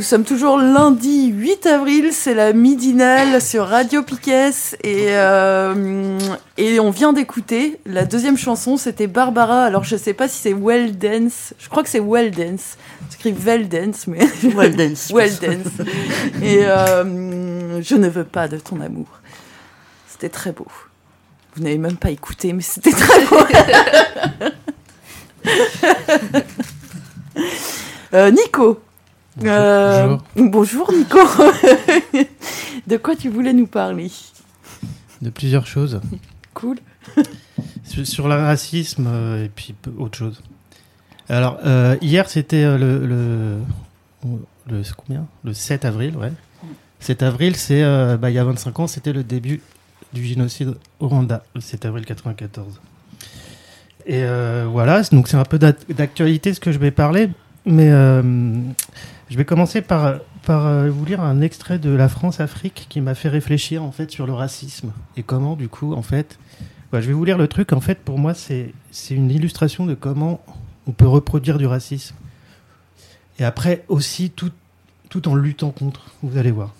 Nous sommes toujours lundi 8 avril, c'est la midinale sur Radio Piquet et, euh, et on vient d'écouter la deuxième chanson, c'était Barbara. Alors je sais pas si c'est Well Dance, je crois que c'est Well Dance, écrit Well Dance, mais Well Dance. well Dance. Et euh, je ne veux pas de ton amour. C'était très beau. Vous n'avez même pas écouté, mais c'était très beau. Euh, Nico. Euh, bonjour Nico. de quoi tu voulais nous parler De plusieurs choses. Cool. Sur, le racisme euh, et puis autre chose. Alors, euh, hier, c'était le, le, combien? Le 7 avril, ouais. 7 avril, c'est bah, il y a 25 ans, c'était le début du génocide au Rwanda, le 7 avril 94. Et voilà, donc c'est un peu d'ac- d'actualité ce que je vais parler, mais je vais commencer par, euh, vous lire un extrait de La France-Afrique qui m'a fait réfléchir en fait sur le racisme et comment du coup en fait, je vais vous lire le truc. En fait, pour moi, c'est une illustration de comment on peut reproduire du racisme et après aussi tout tout en luttant contre. Vous allez voir.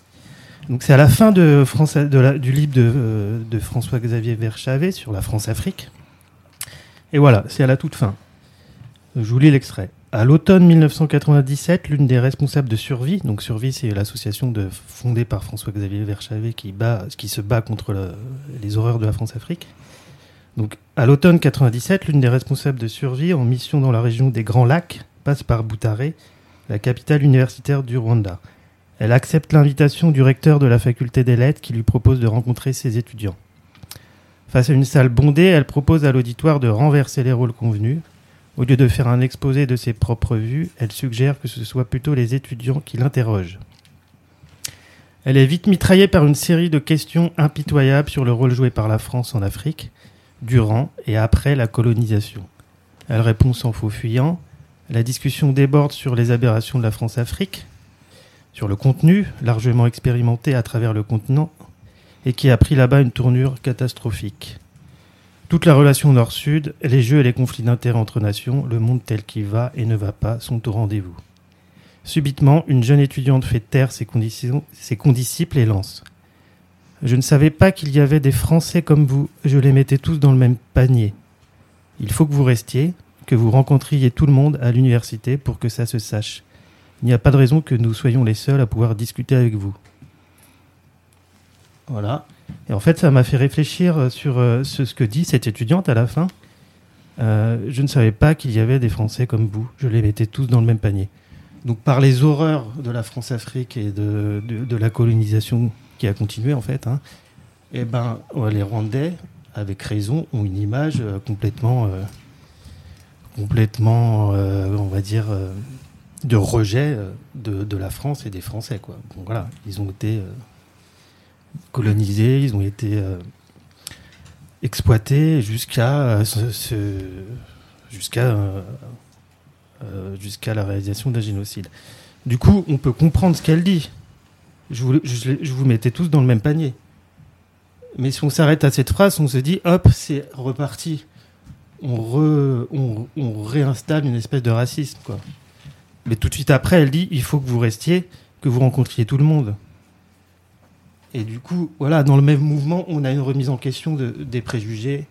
Donc c'est à la fin de France, de la- du livre de, euh, de François-Xavier Verschavet sur la France-Afrique. Et voilà, c'est à la toute fin. Je vous lis l'extrait. À l'automne 1997, l'une des responsables de Survie, donc Survie, c'est l'association fondée par François-Xavier Verschavet qui, bat, qui se bat contre le- les horreurs de la France-Afrique. Donc, à l'automne 97, l'une des responsables de Survie, en mission dans la région des Grands Lacs, passe par Butare, la capitale universitaire du Rwanda. Elle accepte l'invitation du recteur de la faculté des lettres qui lui propose de rencontrer ses étudiants. Face à une salle bondée, elle propose à l'auditoire de renverser les rôles convenus. Au lieu de faire un exposé de ses propres vues, elle suggère que ce soit plutôt les étudiants qui l'interrogent. Elle est vite mitraillée par une série de questions impitoyables sur le rôle joué par la France en Afrique, durant et après la colonisation. Elle répond sans faux fuyant. La discussion déborde sur les aberrations de la France-Afrique, sur le contenu, largement expérimenté à travers le continent, et qui a pris là-bas une tournure catastrophique. Toute la relation nord-sud, les jeux et les conflits d'intérêts entre nations, le monde tel qu'il va et ne va pas sont au rendez-vous. Subitement, une jeune étudiante fait taire ses, condisciples et lance. Je ne savais pas qu'il y avait des Français comme vous, je les mettais tous dans le même panier. Il faut que vous restiez, que vous rencontriez tout le monde à l'université pour que ça se sache. Il n'y a pas de raison que nous soyons les seuls à pouvoir discuter avec vous. Voilà. Et en fait, ça m'a fait réfléchir euh, sur euh, ce, que dit cette étudiante à la fin. Euh, je ne savais pas qu'il y avait des Français comme vous. Je les mettais tous dans le même panier. Donc, par les horreurs de la France-Afrique et de, de, la colonisation qui a continué, en fait, hein, eh ben, les Rwandais, avec raison, ont une image complètement, complètement, on va dire, de rejet de, de la France et des Français, quoi. Bon, voilà, ils ont été colonisés, ils ont été euh, exploités jusqu'à euh, euh, jusqu'à la réalisation d'un génocide. Du coup, on peut comprendre ce qu'elle dit. Je vous, mettais tous dans le même panier. Mais si on s'arrête à cette phrase, on se dit, hop, c'est reparti. On, réinstalle une espèce de racisme. Mais tout de suite après, elle dit, il faut que vous restiez, que vous rencontriez tout le monde. Et du coup, voilà, dans le même mouvement, on a une remise en question de- des préjugés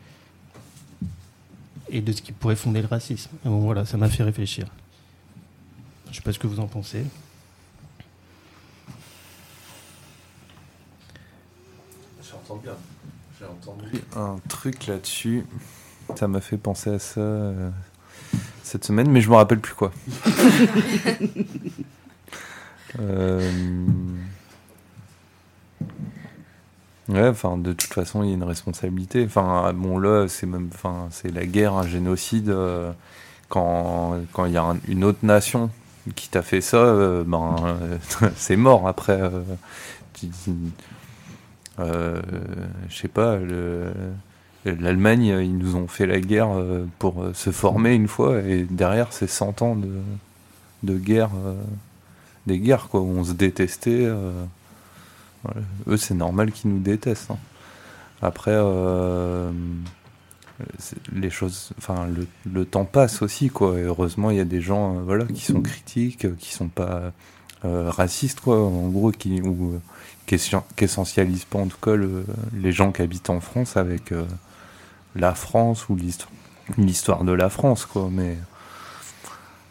et de ce qui pourrait fonder le racisme. Et bon, voilà, ça m'a fait réfléchir. Je sais pas ce que vous en pensez. J'entends bien. J'ai entendu un truc là-dessus. Ça m'a fait penser à ça euh, cette semaine, mais je me rappelle plus quoi. Euh, Ouais, enfin, de toute façon, il y a une responsabilité. Enfin, bon, là, c'est même, enfin, c'est la guerre, un génocide. Euh, quand il y a une autre nation qui t'a fait ça, euh, ben, c'est mort. Après, euh, je sais pas, l'Allemagne, ils nous ont fait la guerre pour se former une fois, et derrière, c'est 100 ans de, de guerre, des guerres, quoi, où on se détestait. Eux, c'est normal qu'ils nous détestent. Hein. Après, euh, les choses, enfin, le, temps passe aussi, quoi. heureusement, il y a des gens, euh, voilà, qui sont critiques, euh, qui sont pas racistes, quoi. En gros, qui ou qui, essentialisent pas en tout cas les gens qui habitent en France avec la France ou l'histoire de la France, quoi. Mais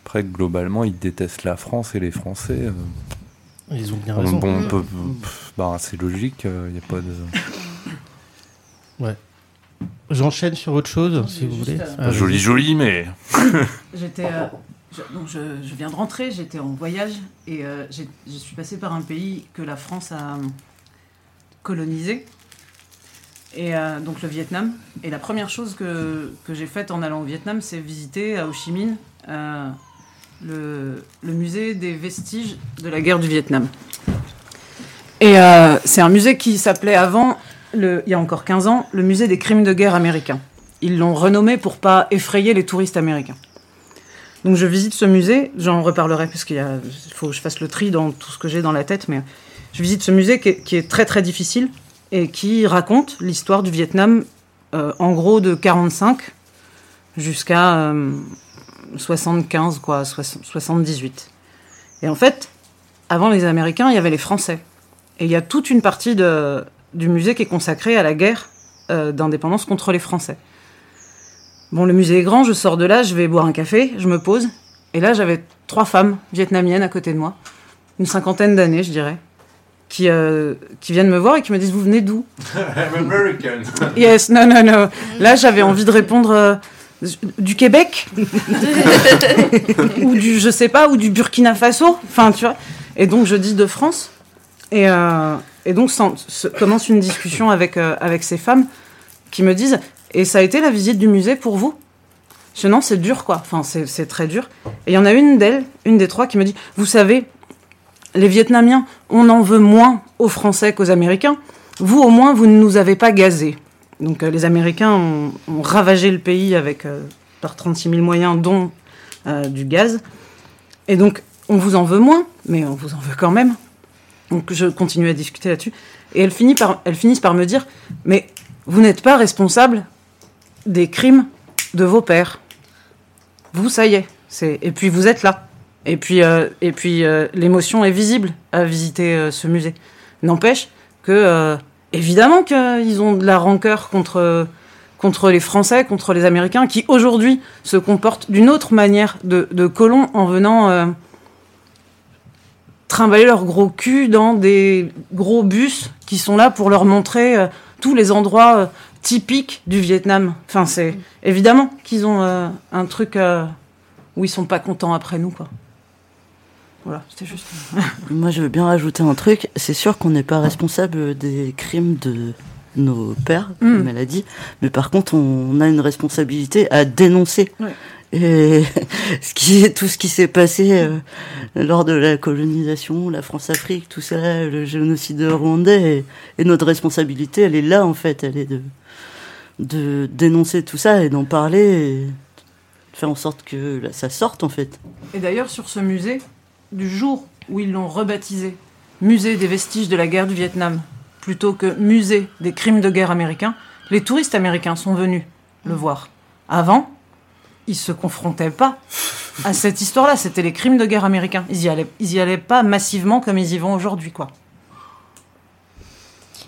après, globalement, ils détestent la France et les Français. Ils ont bien raison. Bon, bah, c'est logique, il euh, n'y a pas de. Ouais. J'enchaîne sur autre chose, si vous voulez. Ah, joli, joli, mais. J'étais. Euh, je, je, viens de rentrer, j'étais en voyage et euh, je suis passé par un pays que la France a colonisé, et donc le Vietnam. Et la première chose que, que j'ai faite en allant au Vietnam, c'est visiter à Ho Chi Minh le, musée des vestiges de la guerre du Vietnam. Et euh, c'est un musée qui s'appelait avant, il y a encore 15 ans, le musée des crimes de guerre américains. Ils l'ont renommé pour pas effrayer les touristes américains. Donc je visite ce musée, j'en reparlerai parce qu'il faut que je fasse le tri dans tout ce que j'ai dans la tête, mais je visite ce musée qui est, très très difficile et qui raconte l'histoire du Vietnam euh, en gros de 45 jusqu'à euh, 75, quoi, 78. Et en fait, avant les Américains, il y avait les Français. Et il y a toute une partie de, du musée qui est consacrée à la guerre euh, d'indépendance contre les Français. Bon, le musée est grand, je sors de là, je vais boire un café, je me pose. Et là, j'avais trois femmes vietnamiennes à côté de moi, une cinquantaine d'années, je dirais, qui, euh, qui viennent me voir et qui me disent Vous venez d'où? I'm American. yes, non, non, non. Là, j'avais envie de répondre. Euh, du Québec ou du je sais pas ou du Burkina Faso enfin tu vois. Et donc je dis de France. Et, euh, et donc commence une discussion avec euh, avec ces femmes qui me disent et ça a été la visite du musée pour vous? Je non c'est dur quoi. Enfin c'est très dur. Et il y en a une d'elles une des trois qui me dit vous savez les Vietnamiens on en veut moins aux Français qu'aux Américains. Vous au moins vous ne nous avez pas gazés donc euh, les Américains ont, ravagé le pays avec euh, par 36 000 moyens, dont euh, du gaz. Et donc on vous en veut moins, mais on vous en veut quand même. Donc je continue à discuter là-dessus. Et elles, finissent par, me dire, mais vous n'êtes pas responsable des crimes de vos pères. Vous, ça y est. Et puis vous êtes là. Et puis, et puis l'émotion est visible à visiter ce musée. N'empêche que évidemment qu'ils ont de la rancœur contre, contre les Français, contre les Américains, qui aujourd'hui se comportent d'une autre manière de, de, colons en venant euh, trimballer leur gros cul dans des gros bus qui sont là pour leur montrer euh, tous les endroits euh, typiques du Vietnam. Enfin, c'est évidemment qu'ils ont un truc où ils sont pas contents après nous, quoi. Voilà, c'était juste. Moi, je veux bien rajouter un truc. C'est sûr qu'on n'est pas responsable des crimes de nos pères, mm. elle a dit, mais par contre, on a une responsabilité à dénoncer. Et ce qui, tout ce qui s'est passé euh, lors de la colonisation, la France-Afrique, tout ça, le génocide rwandais, et, notre responsabilité, elle est là en fait, elle est de, de dénoncer tout ça et d'en parler, et de faire en sorte que ça sorte en fait. Et d'ailleurs, sur ce musée, du jour où ils l'ont rebaptisé Musée des vestiges de la guerre du Vietnam, plutôt que Musée des crimes de guerre américains, les touristes américains sont venus le voir. Avant, ils se confrontaient pas à cette histoire-là. C'était les crimes de guerre américains. Ils y allaient, allaient pas massivement comme ils y vont aujourd'hui, quoi.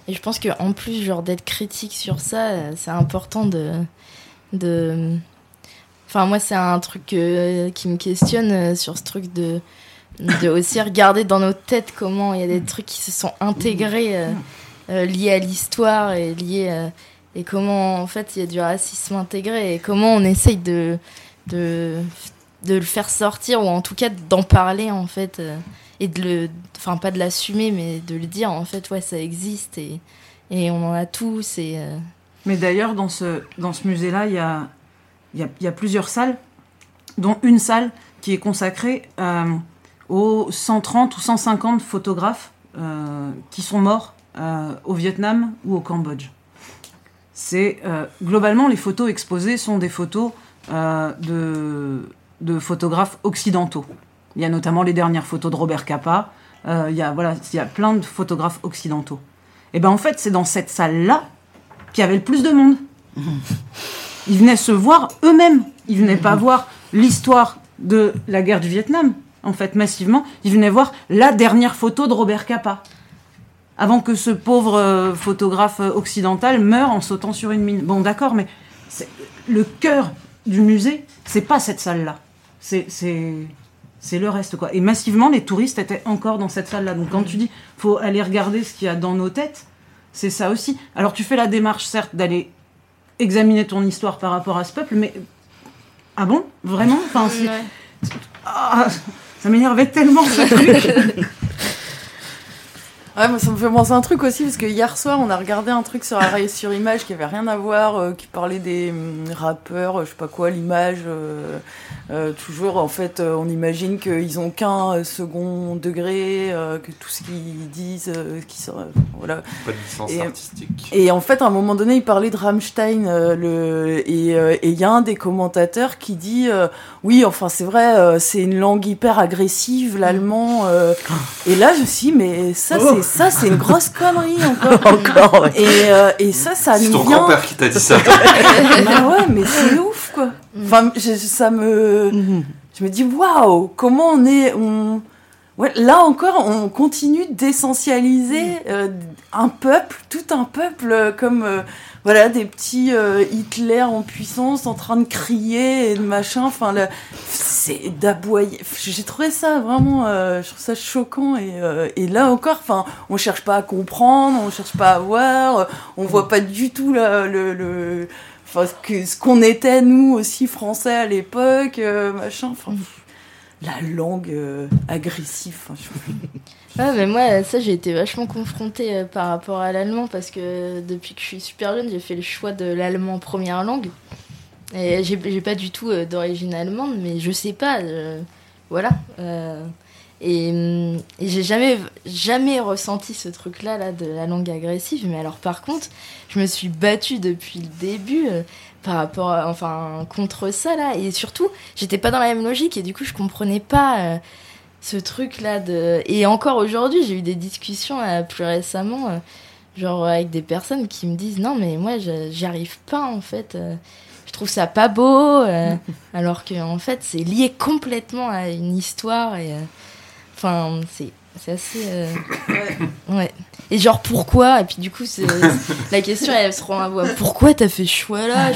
Et je pense qu'en plus, genre d'être critique sur ça, c'est important de, de. Enfin, moi, c'est un truc euh, qui me questionne euh, sur ce truc de de aussi regarder dans nos têtes comment il y a des trucs qui se sont intégrés euh, euh, liés à l'histoire et liés euh, et comment en fait il y a du racisme intégré et comment on essaye de de, de le faire sortir ou en tout cas d'en parler en fait et de le, enfin pas de l'assumer, mais de le dire en fait, ouais, ça existe et, et on en a tous. Et, Mais d'ailleurs, dans ce, dans ce musée-là, il y a, y, y a plusieurs salles, dont une salle qui est consacrée euh, aux 130 ou 150 photographes euh, qui sont morts euh, au Vietnam ou au Cambodge. C'est euh, globalement les photos exposées sont des photos de, de photographes occidentaux. Il y a notamment les dernières photos de Robert Capa. Il y a voilà, il y a plein de photographes occidentaux. Et ben en fait, c'est dans cette salle-là qu'il y avait le plus de monde. Ils venaient se voir eux-mêmes. Ils venaient pas voir l'histoire de la guerre du Vietnam, en fait, massivement. Ils venaient voir la dernière photo de Robert Capa. Avant que ce pauvre euh, photographe euh, occidental meure en sautant sur une mine. Bon, d'accord, mais le cœur du musée, c'est pas cette salle-là. C'est, le reste, quoi. Et massivement, les touristes étaient encore dans cette salle-là. Donc quand tu dis, faut aller regarder ce qu'il y a dans nos têtes, c'est ça aussi. Alors tu fais la démarche, certes, d'aller examiner ton histoire par rapport à ce peuple, mais ah bon, vraiment? Enfin, c'est- ouais. ah, ça m'énervait tellement ce truc. Ouais, moi, ça me fait penser à un truc aussi, parce que hier soir, on a regardé un truc sur sur Image qui avait rien à voir, euh, qui parlait des hum, rappeurs, je sais pas quoi, l'image. euh, euh, toujours, en fait, euh, on imagine qu'ils ont qu'un euh, second degré, euh, que tout ce qu'ils disent, euh, qui voilà. Pas de licence Et- artistique. Et en fait, à un moment donné, il parlait de Rammstein, euh, le... et euh, et il y a un des commentateurs qui dit euh, oui, enfin c'est vrai, euh, c'est une langue hyper agressive, l'allemand. euh. Et là, je me suis dit, mais ça, c'est ça, c'est une grosse connerie encore. Encore, ouais. Et, euh, et ça, ça C'est nous ton vient. grand-père qui t'a dit ça. bah ouais, mais c'est ouf quoi. Enfin, je- ça me, Mhm. je me dis waouh, comment on est, on, ouais, là encore, on continue d'essentialiser euh, un peuple, tout un peuple, euh, comme euh, voilà des petits euh, Hitler en puissance, en train de crier et de machin. Enfin, c'est d'aboyer. J'ai trouvé ça vraiment, euh, je trouve ça choquant et, euh, et là encore, enfin, on cherche pas à comprendre, on cherche pas à voir, on voit pas du tout là, le, le enfin, ce que- ce qu'on était nous aussi français à l'époque, euh, machin. Enfin, pff, la langue euh, agressive. je- Ouais, mais moi, ça, j'ai été vachement confrontée euh, par rapport à l'allemand parce que depuis que je suis super jeune, j'ai fait le choix de l'allemand première langue. Et j'ai pas du tout euh, d'origine allemande, mais je sais pas. euh, voilà. et hum, et j'ai jamais, jamais ressenti ce truc-là là, de la langue agressive. Mais alors, par contre, je me suis battue depuis le début. par rapport enfin contre ça là et surtout j'étais pas dans la même logique et du coup je comprenais pas ce truc là de et encore aujourd'hui j'ai eu des discussions euh, plus récemment euh, genre avec des personnes qui me disent non mais moi j'y arrive pas en fait euh, je trouve ça pas beau alors que en fait c'est lié complètement à une histoire et enfin c'est c'est assez euh, ouais. et genre pourquoi? Et puis du coup c'est la question elle se rend à voir pourquoi t'as fait ce choix là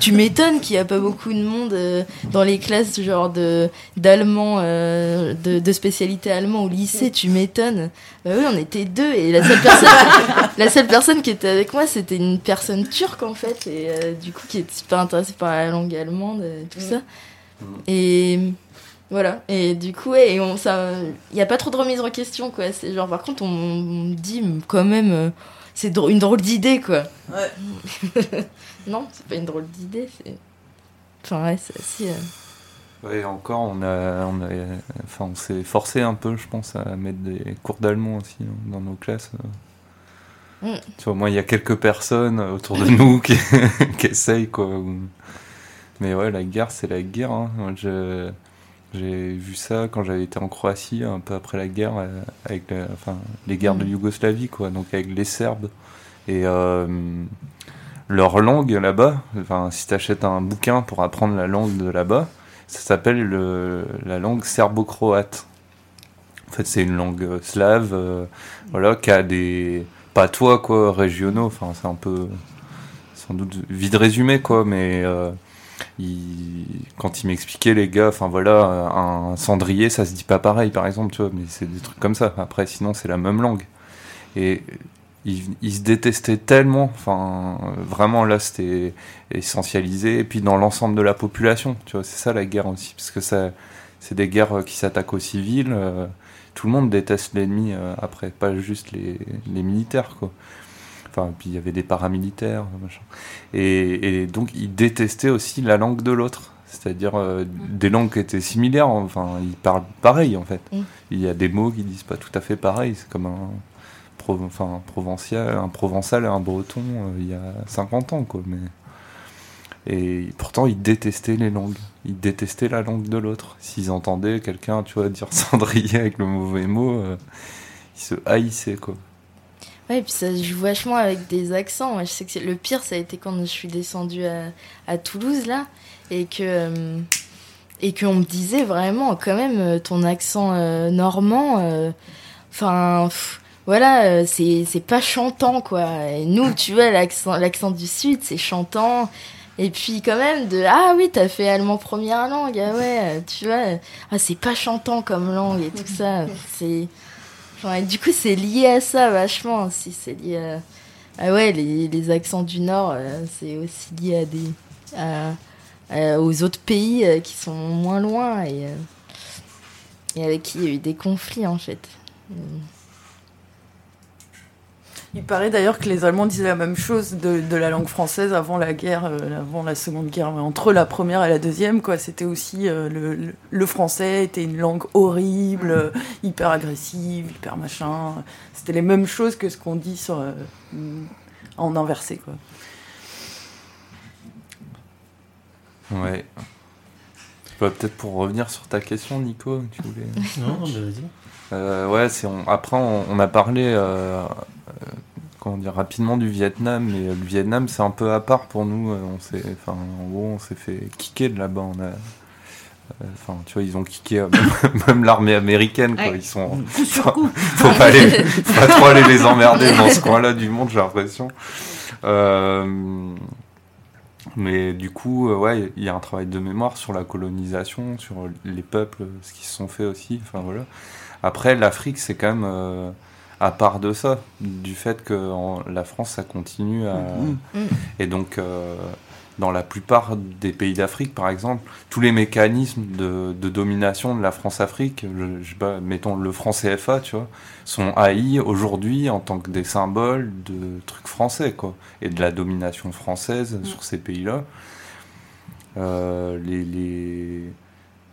tu m'étonnes qu'il y a pas beaucoup de monde euh, dans les classes genre de d'allemand euh, de, de spécialité allemand au lycée tu m'étonnes. Bah oui on était deux et la seule personne la seule personne qui était avec moi c'était une personne turque en fait et du coup qui était super intéressée par la langue allemande et tout ça. Et voilà et du coup ouais, et on ça il y a pas trop de remise en question quoi c'est genre par contre on, dit quand même euh, c'est une drôle d'idée quoi Ouais. non c'est pas une drôle d'idée c'est enfin ouais c'est assez euh, Ouais, encore, on a, on a, enfin, on s'est forcé un peu, je pense, à mettre des cours d'allemand aussi dans nos classes. Mm. Tu vois, moi, il y a quelques personnes autour de nous qui, qui essayent, quoi. Mais ouais, la guerre, c'est la guerre. hein. Moi, je- J'ai vu ça quand j'avais été en Croatie, un peu après la guerre, euh, avec la- enfin, les guerres de Mm. Yougoslavie, quoi. Donc avec les Serbes. Et euh, leur langue là-bas, enfin, si tu achètes un bouquin pour apprendre la langue de là-bas, ça s'appelle le- la langue serbo-croate. En fait, c'est une langue euh, slave, euh, voilà, qui a des patois quoi, régionaux. Enfin, c'est un peu, sans doute vide résumé quoi, mais euh, il- quand il m'expliquait les gars, enfin voilà, un cendrier, ça se dit pas pareil, par exemple, tu vois, mais c'est des trucs comme ça. Après, sinon, c'est la même langue. Et ils, ils se détestaient tellement, enfin, euh, vraiment là, c'était essentialisé, et puis dans l'ensemble de la population, tu vois, c'est ça la guerre aussi, parce que c'est des guerres euh, qui s'attaquent aux civils, euh, tout le monde déteste l'ennemi après, pas juste les, les militaires, quoi. Enfin, puis il y avait des paramilitaires, machin. Et, et donc, ils détestaient aussi la langue de l'autre. C'est-à-dire mm. des langues qui étaient similaires, enfin, ils parlent pareil en fait. Mm. Il y a des mots qui disent pas tout à fait pareil, c'est comme un, enfin, provincial, un provençal et un breton euh, il y a 50 ans, quoi. Mais... Et pourtant, ils détestaient les langues. Ils détestaient la langue de l'autre. S'ils entendaient quelqu'un, tu vois, dire cendrier avec le mauvais mot, euh, ils se haïssaient, quoi. Ouais, et puis ça joue vachement avec des accents. je sais que le pire, ça a été quand je suis descendue à, Toulouse, là, et que. Euh, et qu'on me disait vraiment, quand même, ton accent normand, enfin voilà, euh, c'est pas chantant, quoi. Et nous, tu vois, l'accent du Sud, c'est chantant. Et puis, quand même, de Ah oui, t'as fait allemand première langue, ah ouais, tu vois, ah, c'est pas chantant comme langue et tout ça. C'est. Du coup, c'est lié à ça vachement. Si c'est lié à. Ah ouais, les, accents du Nord, euh, c'est aussi lié à des. aux autres pays euh, qui sont moins loin et, et avec qui il y a eu des conflits, en fait. Il paraît d'ailleurs que les Allemands disaient la même chose de, la langue française avant la guerre, euh, avant la Seconde Guerre, entre la première et la deuxième, quoi. C'était aussi euh, le, français était une langue horrible, euh, hyper agressive, hyper machin. C'était les mêmes choses que ce qu'on dit sur, en inversé, quoi. Ouais. Peut-être pour revenir sur ta question, Nico, tu voulais. non, vas-y. Euh, ouais, c'est après on, a parlé euh, comment dire rapidement du Vietnam, mais le Vietnam c'est un peu à part pour nous. On s'est, enfin, en gros, on s'est fait kicker de là-bas. On a, euh, enfin, tu vois, ils ont kické même l'armée américaine. Quoi. Ils sont, faut pas, trop aller les emmerder dans ce coin-là du monde, j'ai l'impression. mais du coup, ouais, il y a un travail de mémoire sur la colonisation, sur les peuples, ce qui se sont fait aussi. Enfin voilà. Après, l'Afrique, c'est quand même euh, à part de ça, du fait que la France, ça continue à. Mm. Mm. Et donc, euh, dans la plupart des pays d'Afrique, par exemple, tous les mécanismes de, domination de la France-Afrique, mettons le franc CFA, tu vois, sont haïs aujourd'hui en tant que des symboles de trucs français, quoi, et de la domination française mm. sur ces pays-là. Euh, les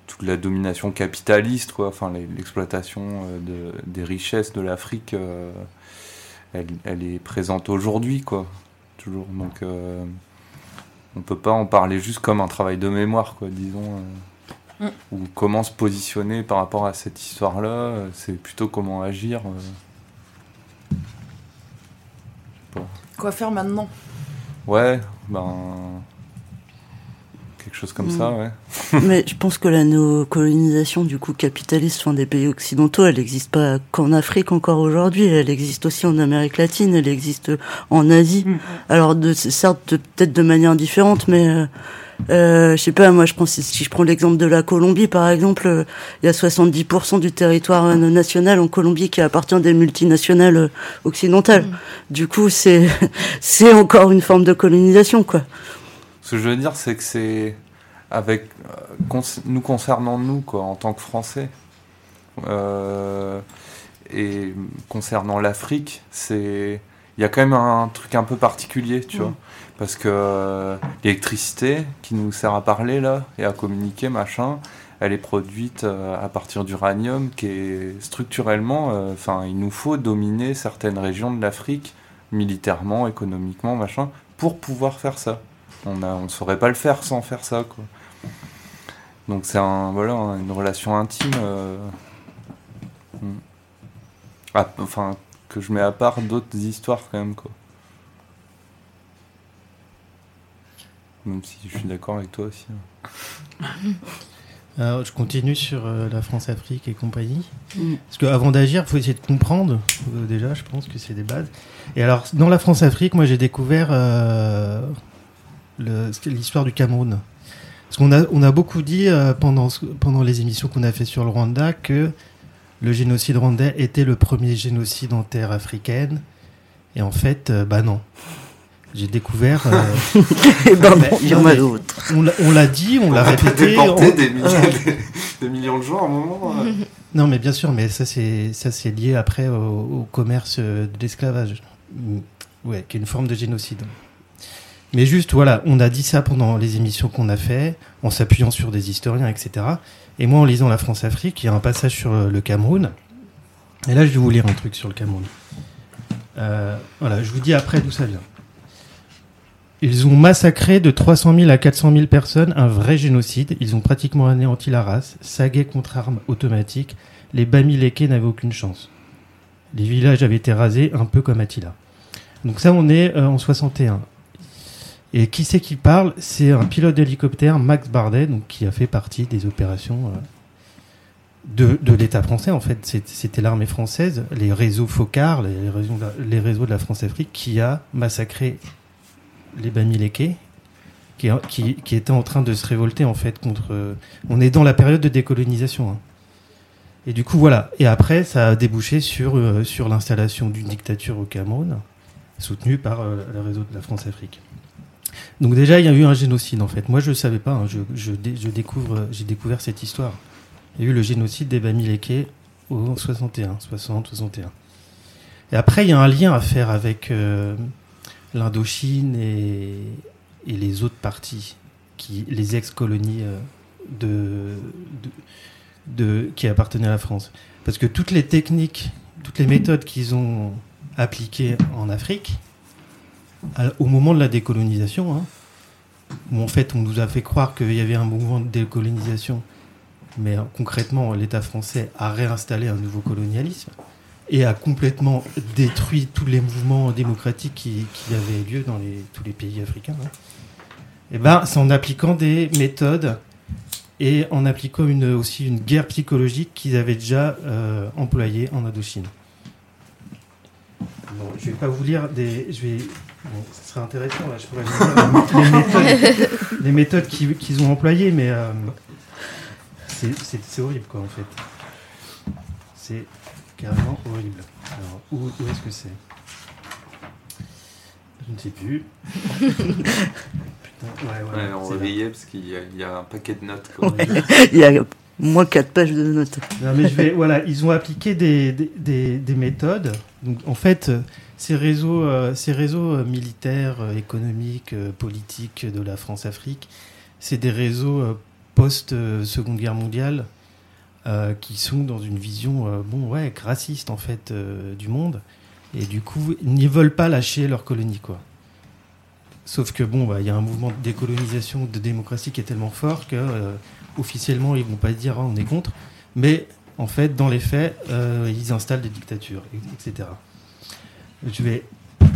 toute la domination capitaliste, quoi, enfin l'exploitation euh, des richesses de l'Afrique, euh, elle, est présente aujourd'hui, quoi, toujours. Donc, euh, on peut pas en parler juste comme un travail de mémoire, quoi, disons. Mm. Ou comment se positionner par rapport à cette histoire-là, c'est plutôt comment agir. Quoi faire maintenant? Ouais, ben quelque chose comme ça, mm. ouais. Mais je pense que la néocolonisation du coup capitaliste enfin, des pays occidentaux, elle n'existe pas qu'en Afrique encore aujourd'hui, elle existe aussi en Amérique latine, elle existe en Asie. Mm. Alors de, certes peut-être de manière différente, mais euh, euh, je sais pas, moi je pense si je prends l'exemple de la Colombie par exemple, euh, il y a 70% du territoire euh, national en Colombie qui appartient à des multinationales occidentales. Mm. Du coup, c'est c'est encore une forme de colonisation quoi. Ce que je veux dire, c'est que c'est avec euh, nous concernant nous quoi, en tant que Français. Euh, et concernant l'Afrique, c'est il y a quand même un truc un peu particulier, tu vois, parce que euh, l'électricité qui nous sert à parler là et à communiquer, machin, elle est produite à partir d'uranium qui est structurellement, enfin, il nous faut dominer certaines régions de l'Afrique militairement, économiquement, machin, pour pouvoir faire ça. On ne saurait pas le faire sans faire ça, quoi. Donc c'est un, voilà, une relation intime. Euh, hmm. ah, enfin, que je mets à part d'autres histoires quand même, quoi. Même si je suis d'accord avec toi aussi. Hein. Alors, je continue sur euh, la France-Afrique et compagnie. Mm. Parce qu'avant d'agir, il faut essayer de comprendre. Euh, déjà, je pense que c'est des bases. Et alors, dans la France-Afrique, moi, j'ai découvert l'histoire du Cameroun. Parce qu'on a, on a beaucoup dit euh, pendant, pendant les émissions qu'on a fait sur le Rwanda que le génocide rwandais était le premier génocide en terre africaine. Et en fait, euh, bah non. J'ai découvert. Euh, et ben il y en a d'autres. On l'a dit, on l'a répété. On... Des milliers, des millions de gens à un moment. euh. Non, mais bien sûr, mais ça c'est ça c'est lié après au, au commerce euh, de l'esclavage, Mm, ouais, qui est une forme de génocide. Mais juste, voilà, on a dit ça pendant les émissions qu'on a fait, en s'appuyant sur des historiens, etc. Et moi, en lisant La France-Afrique, il y a un passage sur euh, le Cameroun. Et là, je vais vous lire un truc sur le Cameroun. Euh, voilà, je vous dis après d'où ça vient. Ils ont massacré de 300 000 à 400 000 personnes, un vrai génocide. Ils ont pratiquement anéanti la race, sagué contre armes automatiques. Les Bamileke n'avaient aucune chance. Les villages avaient été rasés, un peu comme Attila. Donc ça, on est euh, en 61. Et qui c'est qui parle? C'est un pilote d'hélicoptère, Max Bardet, donc, qui a fait partie des opérations euh, de, de l'État français. En fait, c'était l'armée française, les réseaux FOCAR, les réseaux de la, France-Afrique, qui a massacré les Bamileke, qui, qui, étaient en train de se révolter en fait contre. euh, on est dans la période de décolonisation. hein. Et du coup, voilà. Et après, ça a débouché sur, euh, sur l'installation d'une dictature au Cameroun, soutenue par le réseau de la France-Afrique. Donc déjà, il y a eu un génocide en fait. Moi, je ne savais pas. hein. Je, je, je découvre, j'ai découvert cette histoire. Il y a eu le génocide des Bamileke au 61, 60, 61. Et après, il y a un lien à faire avec euh, l'Indochine et, et les autres parties, qui, les ex-colonies euh, de, de, qui appartenaient à la France. Parce que toutes les techniques, toutes les méthodes qu'ils ont appliquées en Afrique, au moment de la décolonisation, hein, où en fait on nous a fait croire qu'il y avait un mouvement de décolonisation, mais euh, concrètement l'État français a réinstallé un nouveau colonialisme et a complètement détruit tous les mouvements démocratiques qui, avaient lieu dans tous les pays africains. hein. Et ben, c'est en appliquant des méthodes et en appliquant aussi une guerre psychologique qu'ils avaient déjà euh, employée en Indochine. Bon, je vais pas vous lire des. Je vais. Bon, ce serait intéressant, là, je pourrais les méthodes, les méthodes qu'ils qu'ils ont employées, mais euh, c'est- c'est c'est horrible, quoi, en fait. C'est carrément horrible. Alors, où, où est-ce que c'est? Je ne sais plus. Putain, ouais, ouais, Ouais, on riait parce qu'il y, a- il y a un paquet de notes. Quoi. Il y a moins 4 pages de notes. Non, mais je vais, voilà, ils ont appliqué des, des, des- des méthodes. Donc, en fait, euh, ces réseaux, euh, ces réseaux euh, militaires, économiques, politiques de la France-Afrique, c'est des réseaux post-Seconde Guerre mondiale qui sont dans une vision, bon, ouais, raciste en fait du monde. Et du coup, ils ne veulent pas lâcher leur colonie, quoi. Sauf que bon, bah, il y a un mouvement de décolonisation, de démocratie qui est tellement fort que officiellement, ils vont pas dire ah, on est contre, mais en fait, dans les faits, euh, ils installent des dictatures, et- etc. Je vais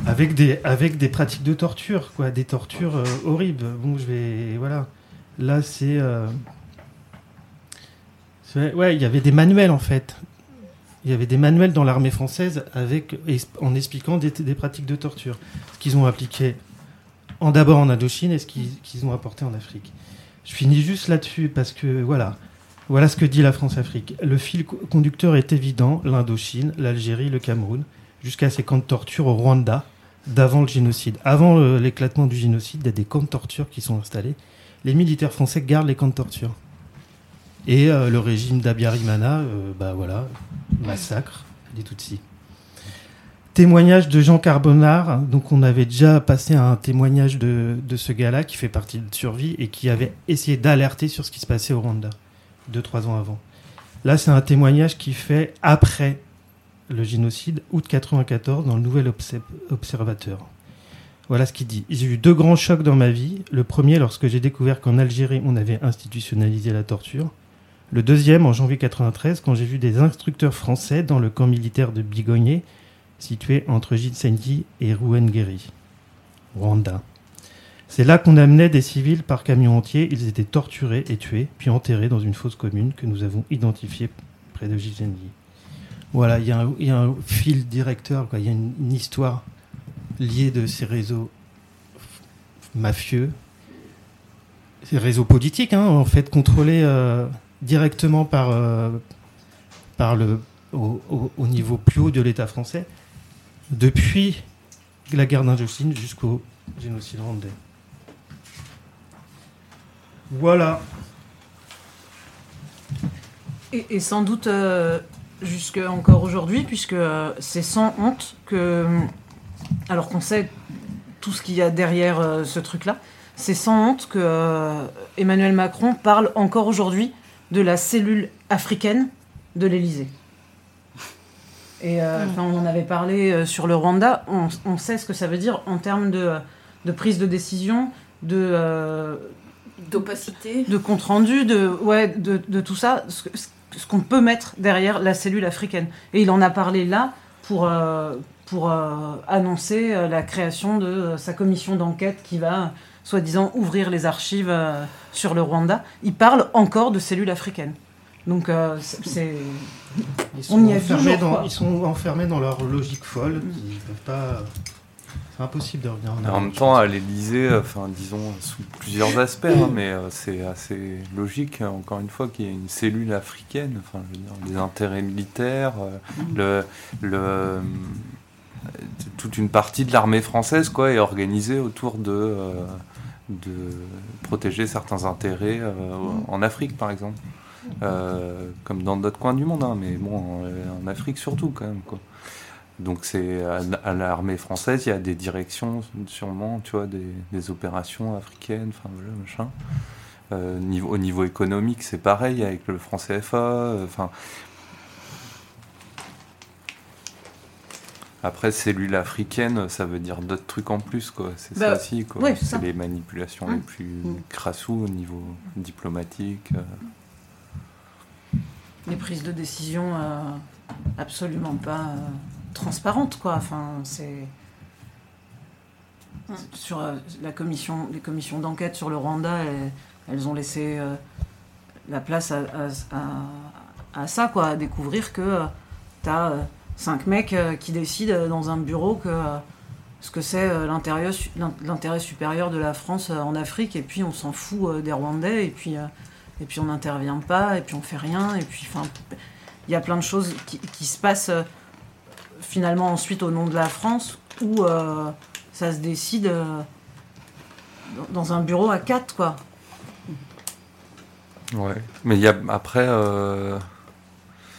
avec des avec des pratiques de torture, quoi, des tortures euh, horribles. Bon, je vais voilà. Là, c'est euh, c'est- ouais, il y avait des manuels en fait. Il y avait des manuels dans l'armée française avec en expliquant des, pratiques de torture, ce qu'ils ont appliqué en d'abord en Indochine et ce qu'ils qu'ils ont apporté en Afrique. Je finis juste là-dessus parce que voilà, voilà ce que dit la France-Afrique. Le fil co- conducteur est évident l'Indochine, l'Algérie, le Cameroun, jusqu'à ces camps de torture au Rwanda d'avant le génocide. Avant euh, l'éclatement du génocide, il y a des camps de torture qui sont installés. Les militaires français gardent les camps de torture. Et euh, le régime d'Abiyarimana, euh, bah voilà, massacre des Tutsis. Témoignage de Jean Carbonard. Donc, on avait déjà passé un témoignage de, de ce gars-là qui fait partie de Survie et qui avait essayé d'alerter sur ce qui se passait au Rwanda, deux, trois ans avant. Là, c'est un témoignage qui fait après le génocide, août 94, dans le Nouvel Obse- Observateur. Voilà ce qu'il dit. J'ai eu deux grands chocs dans ma vie. Le premier, lorsque j'ai découvert qu'en Algérie, on avait institutionnalisé la torture. Le deuxième, en janvier 93, quand j'ai vu des instructeurs français dans le camp militaire de Bigogné, situé entre Jitsendi et Rouengeri, Rwanda. C'est là qu'on amenait des civils par camion entier. Ils étaient torturés et tués, puis enterrés dans une fosse commune que nous avons identifiée près de Jitsendi. Voilà, il y, a un- fil directeur, il y a une, histoire liée de ces réseaux mafieux, ces réseaux politiques, hein, en fait, contrôlés euh, directement par, euh, par le, au, au- au niveau plus haut de l'État français, depuis la guerre d'Indochine jusqu'au génocide rwandais. Voilà. Et, sans doute euh, jusque encore aujourd'hui, puisque euh, c'est sans honte que, alors qu'on sait tout ce qu'il y a derrière euh, ce truc-là, c'est sans honte que Emmanuel Macron parle encore aujourd'hui de la cellule africaine de l'Élysée. Et mm. on en avait parlé sur le Rwanda, on, sait ce que ça veut dire en termes de, de prise de décision, de d'opacité, de compte rendu, de ouais, de, de tout ça, ce, ce qu'on peut mettre derrière la cellule africaine. Et il en a parlé là pour euh, pour euh, annoncer euh, la création de sa commission d'enquête qui va soi-disant ouvrir les archives sur le Rwanda. Il parle encore de cellules africaines. Donc c'est on y est toujours. Dans, ils sont enfermés dans leur logique folle. Ils peuvent pas impossible de revenir en En même temps, à l'Elysée, enfin, disons, sous plusieurs aspects, hein, mais euh, c'est assez logique, encore une fois, qu'il y ait une cellule africaine, enfin, je veux dire, les intérêts militaires, euh, le, le, euh, toute une partie de l'armée française quoi, est organisée autour de, de protéger certains intérêts en Afrique, par exemple. comme dans d'autres coins du monde, hein, mais bon, en, en Afrique surtout, quand même. Quoi. Donc c'est à, l'armée française, il y a des directions sûrement, tu vois, des, opérations africaines, enfin voilà, machin. Euh, niveau, au niveau économique, c'est pareil avec le franc CFA. Euh, enfin. Après, cellule africaine, ça veut dire d'autres trucs en plus, quoi. C'est ça bah, aussi, quoi. c'est les manipulations les mmh. plus mmh. crassous au niveau diplomatique. Euh. Les prises de décision absolument pas transparente, quoi. Enfin, c'est sur euh, la commission, les commissions d'enquête sur le Rwanda, elles, ont laissé euh, la place à, ça, quoi, à découvrir que euh, tu as cinq mecs qui décident dans un bureau que ce que c'est l'intérêt supérieur de la France en Afrique, et puis on s'en fout des Rwandais, et puis, et puis on n'intervient pas, et puis on fait rien, et puis enfin, il y a plein de choses qui, qui se passent finalement ensuite au nom de la France où euh, ça se décide euh, dans un bureau à quatre, quoi. Ouais, mais il y a après euh,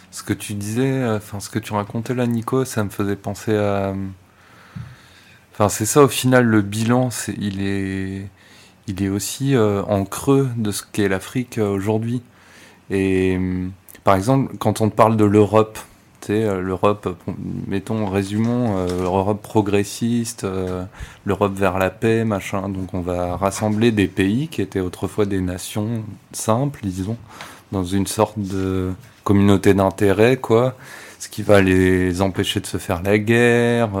ce que tu disais, enfin ce que tu racontais là, Nico, ça me faisait penser à. Enfin, c'est ça au final le bilan, c'est il est il est aussi en creux de ce qu'est l'Afrique aujourd'hui. Et par exemple, quand on parle de l'Europe, euh, l'Europe, mettons, résumons, euh, l'Europe progressiste, euh, l'Europe vers la paix, machin. Donc on va rassembler des pays qui étaient autrefois des nations simples, disons, dans une sorte de communauté d'intérêt, quoi. Ce qui va les empêcher de se faire la guerre,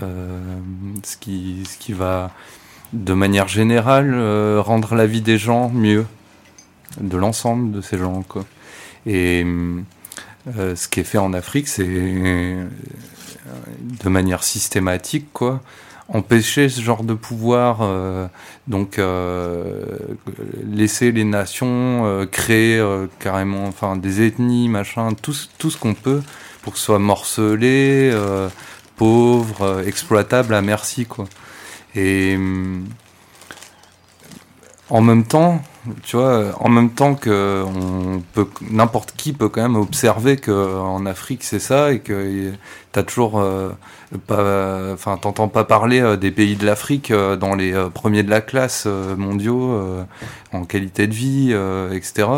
ce, qui, ce qui va, de manière générale, rendre la vie des gens mieux, de l'ensemble de ces gens, quoi. Et euh, ce qui est fait en Afrique, c'est euh, de manière systématique, quoi, empêcher ce genre de pouvoir, euh, donc laisser les nations créer carrément, enfin des ethnies, machin, tout, tout ce qu'on peut pour que ce soit morcelé, pauvre, exploitable à merci, quoi. Et en même temps, tu vois, en même temps que on peut, n'importe qui peut quand même observer que en Afrique c'est ça et que t'as toujours euh, pas, enfin t'entends pas parler euh, des pays de l'Afrique euh, dans les premiers de la classe mondiaux en qualité de vie, etc.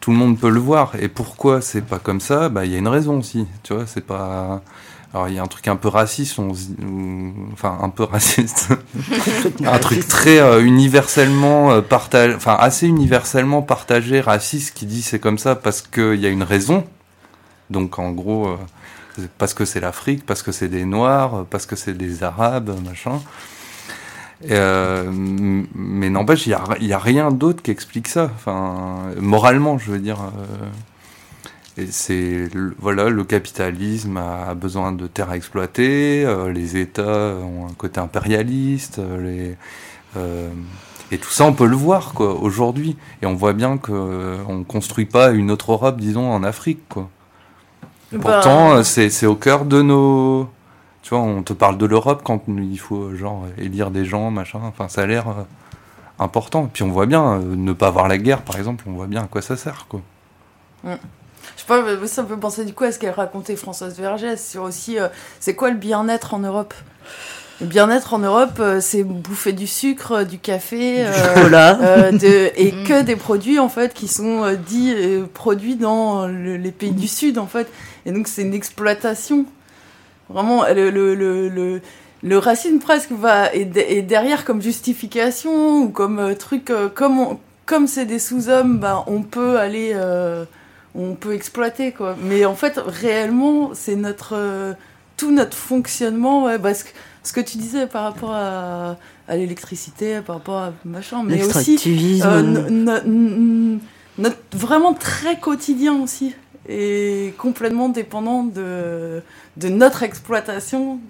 Tout le monde peut le voir. Et pourquoi c'est pas comme ça? Bah il y a une raison aussi. Tu vois, c'est pas alors il y a un truc un peu raciste, enfin un peu raciste, un truc très euh, universellement euh, partagé, enfin assez universellement partagé, raciste, qui dit c'est comme ça parce qu'il y a une raison. Donc en gros, euh, parce que c'est l'Afrique, parce que c'est des Noirs, parce que c'est des Arabes, machin. mais n'empêche, il n'y a, a, rien d'autre qui explique ça. Enfin, moralement, je veux dire c'est voilà, le capitalisme a besoin de terres à exploiter, euh, les États ont un côté impérialiste, euh, les, euh, et tout ça on peut le voir quoi aujourd'hui, et on voit bien que on construit pas une autre Europe, disons en Afrique quoi. Bah, Pourtant c'est au cœur de nos, tu vois, on te parle de l'Europe quand il faut genre élire des gens machin, enfin ça a l'air important. Et puis on voit bien ne pas avoir la guerre par exemple, on voit bien à quoi ça sert quoi. Mm. Je sais pas, ça me fait penser du coup à ce qu'elle racontait Françoise Vergès sur aussi c'est quoi le bien-être en Europe? Le bien-être en Europe, euh, c'est bouffer du sucre, du café, du chocolat, euh, de, et mm. que des produits en fait qui sont euh, dits produits dans les pays du Sud en fait. Et donc c'est une exploitation. Vraiment, le, le, le, le, racisme presque va est, derrière comme justification ou comme truc comme comme c'est des sous-hommes, bah, on peut aller on peut exploiter quoi. Mais en fait réellement c'est notre tout notre fonctionnement ouais, parce que ce que tu disais par rapport à, à l'électricité, par rapport à machin, mais aussi euh, notre vraiment très quotidien aussi est complètement dépendant de, de notre exploitation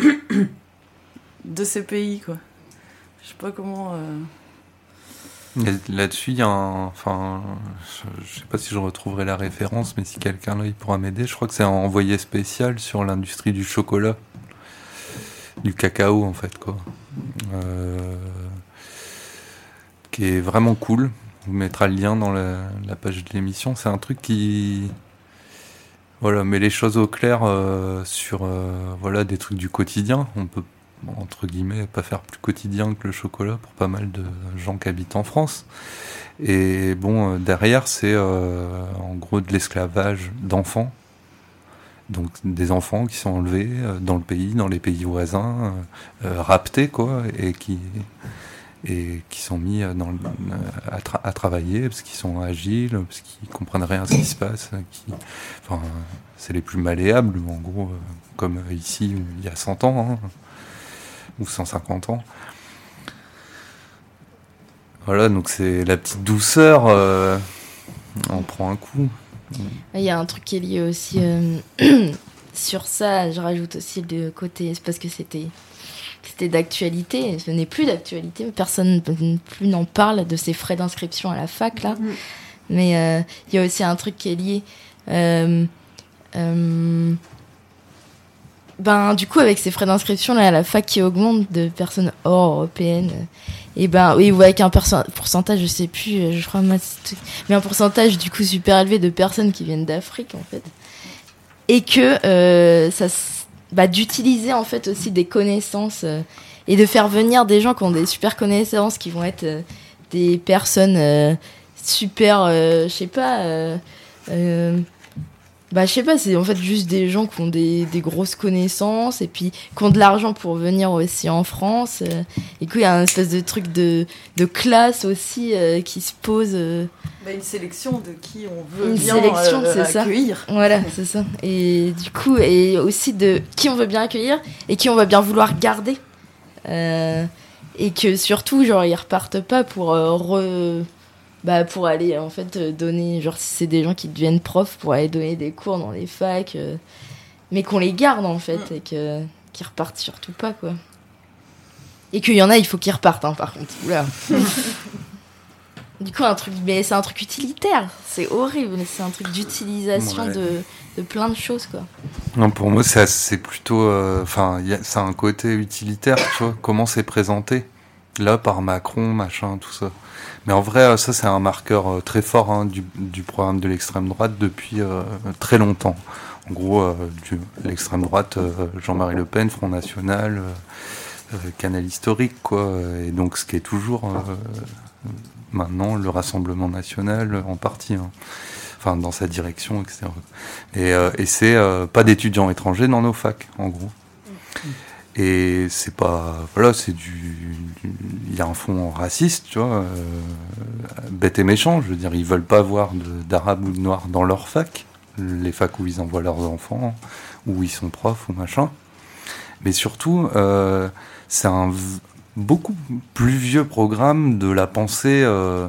euh, de ces pays quoi. Je sais pas comment. Euh, là-dessus, il y a un. Enfin, je, sais pas si je retrouverai la référence, mais si quelqu'un là, il pourra m'aider. Je crois que c'est un envoyé spécial sur l'industrie du chocolat du cacao en fait quoi. Euh, qui est vraiment cool. On mettra le lien dans la, page de l'émission. C'est un truc qui voilà met les choses au clair euh, sur euh, voilà des trucs du quotidien. On peut entre guillemets pas faire plus quotidien que le chocolat pour pas mal de gens qui habitent en France. Et bon derrière c'est en gros de l'esclavage d'enfants donc des enfants qui sont enlevés euh, dans le pays, dans les pays voisins, euh, euh, raptés quoi, et qui et qui sont mis à, travailler parce qu'ils sont agiles, parce qu'ils comprennent rien ce qui se passe. Qui, enfin, c'est les plus malléables, en gros, comme ici il y a 100 ans hein, ou 150 ans. Voilà, donc c'est la petite douceur. on prend un coup. Il y a un truc qui est lié aussi euh, sur ça. Je rajoute aussi le côté, c'est parce que c'était c'était d'actualité. Ce n'est plus d'actualité. Personne plus n'en parle de ces frais d'inscription à la fac là. Mm-hmm. Mais euh, il y a aussi un truc qui est lié. Euh, ben du coup avec ces frais d'inscription là à la fac qui augmentent de personnes hors européennes et ben oui avec un pourcentage je sais plus euh, je crois mais un pourcentage du coup super élevé de personnes qui viennent d'Afrique en fait. Et que euh, ça bah, d'utiliser en fait aussi des connaissances euh, et de faire venir des gens qui ont des super connaissances qui vont être des personnes super je sais pas bah, je sais pas, c'est en fait juste des gens qui ont des, des, grosses connaissances et puis qui ont de l'argent pour venir aussi en France. Euh, et qu'il y a un espèce de truc de, de classe aussi euh, qui se pose. Euh. Bah, une sélection de qui on veut une bien sélection, accueillir. Ça. Voilà, c'est ça. Et du coup, et aussi de qui on veut bien accueillir et qui on va bien vouloir garder. et que surtout, genre, ils repartent pas pour re bah, pour aller en fait donner, genre si c'est des gens qui deviennent profs, pour aller donner des cours dans les facs, euh, mais qu'on les garde en fait mm. et que qu'ils repartent surtout pas quoi. Et qu'il y en a, il faut qu'ils repartent hein, par contre. du coup, un truc, mais c'est un truc utilitaire. C'est horrible, c'est un truc d'utilisation de, de, plein de choses quoi. Non, pour moi, c'est plutôt, euh, enfin, c'est un côté utilitaire, tu vois. Comment c'est présenté? Là par Macron, machin, tout ça. Mais en vrai, euh, ça c'est un marqueur euh, très fort hein, du, programme de l'extrême droite depuis euh, très longtemps. En gros, l'extrême droite, Jean-Marie Le Pen, Front National, canal historique, quoi. Et donc, ce qui est toujours maintenant le Rassemblement National en partie. Hein. Enfin, dans sa direction, etc. Et, et c'est pas d'étudiants étrangers dans nos facs, en gros. Et c'est pas. Voilà, c'est du. Il y a un fond raciste, tu vois, euh, bête et méchant. Je veux dire, ils veulent pas voir d'arabes ou de noirs dans leur fac, les facs où ils envoient leurs enfants, où ils sont profs ou machin. Mais surtout, euh, c'est un beaucoup plus vieux programme de la pensée euh,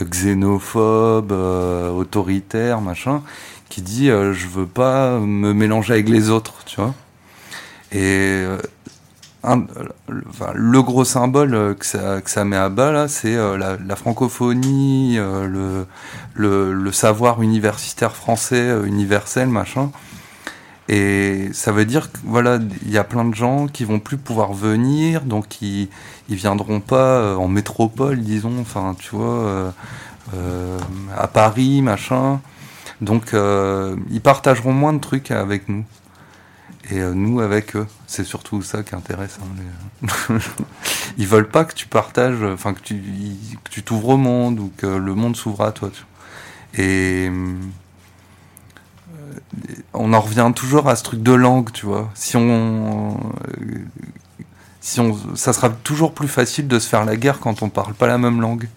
xénophobe, autoritaire, machin, qui dit je veux pas me mélanger avec les autres, tu vois. Et le gros symbole euh, que ça, que ça met à bas là, c'est euh, la, francophonie, euh, le, le, savoir universitaire français universel, machin. Et ça veut dire que voilà, il y a plein de gens qui vont plus pouvoir venir, donc ils, ils viendront pas en métropole, disons, enfin tu vois, à Paris, machin. Donc, euh, ils partageront moins de trucs avec nous. Et euh, nous avec eux. C'est surtout ça qui est intéressant. Les- ils veulent pas que tu partages, enfin que tu que tu t'ouvres au monde ou que le monde s'ouvre à toi. Et euh, on en revient toujours à ce truc de langue, tu vois. Si on, euh, si on, ça sera toujours plus facile de se faire la guerre quand on parle pas la même langue.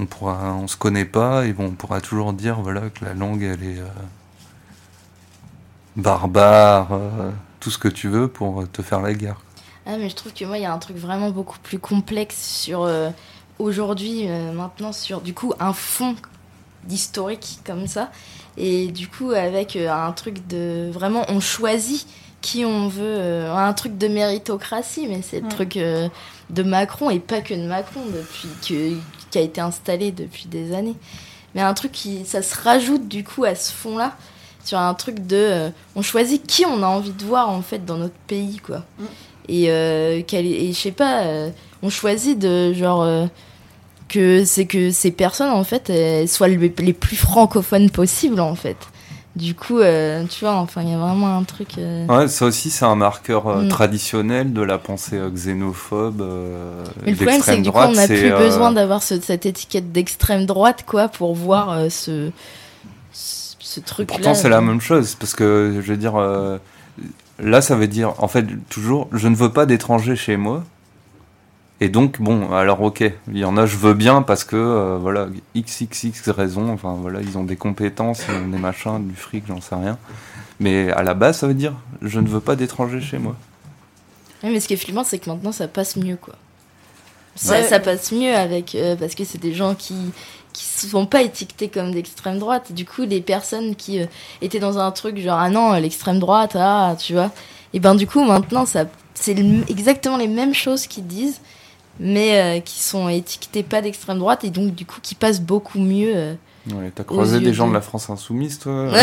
On pourra, on se connaît pas et bon, on pourra toujours dire voilà que la langue elle est euh, barbare, euh, tout ce que tu veux pour te faire la guerre. Ah, mais je trouve que moi, il y a un truc vraiment beaucoup plus complexe sur euh, aujourd'hui, euh, maintenant, sur du coup un fond d'historique comme ça. Et du coup, avec euh, un truc de. Vraiment, on choisit qui on veut. euh, un truc de méritocratie, mais c'est le Ouais. truc euh, de Macron et pas que de Macron, depuis que, qui a été installé depuis des années. Mais un truc qui. Ça se rajoute du coup à ce fond-là. Sur un truc de. euh, on choisit qui on a envie de voir en fait dans notre pays, quoi. Et, euh, quel- et je sais pas, euh, on choisit de genre euh, que c'est que ces personnes en fait elles soient le- les plus francophones possibles en fait. Du coup, euh, tu vois, enfin il y a vraiment un truc. euh, Ouais, ça aussi c'est un marqueur euh, Mm. traditionnel de la pensée euh, xénophobe. euh, Mais le problème, c'est que coup, on n'a c'est, plus euh, besoin d'avoir ce- cette étiquette d'extrême droite, quoi, pour voir euh, ce, ce, truc-là. Pourtant, c'est la même chose, parce que je veux dire, euh, là, ça veut dire, en fait, toujours, je ne veux pas d'étrangers chez moi. Et donc, bon, alors, ok, il y en a, je veux bien parce que, euh, voilà, XXX raisons, enfin, voilà, ils ont des compétences, ils ont des machins, du fric, j'en sais rien. Mais à la base, ça veut dire, je ne veux pas d'étrangers chez moi. Mais ce qui est flippant, c'est que maintenant ça passe mieux, quoi. Ça, Ouais. ça passe mieux avec. euh, parce que c'est des gens qui qui se sont pas étiquetés comme d'extrême droite. Du coup, les personnes qui euh, étaient dans un truc genre ah non, l'extrême droite, ah, tu vois. Et ben du coup, maintenant, ça c'est le- exactement les mêmes choses qu'ils disent, mais euh, qui sont étiquetées pas d'extrême droite et donc du coup qui passent beaucoup mieux. euh. Ouais, T'as croisé des gens de- de la France insoumise, toi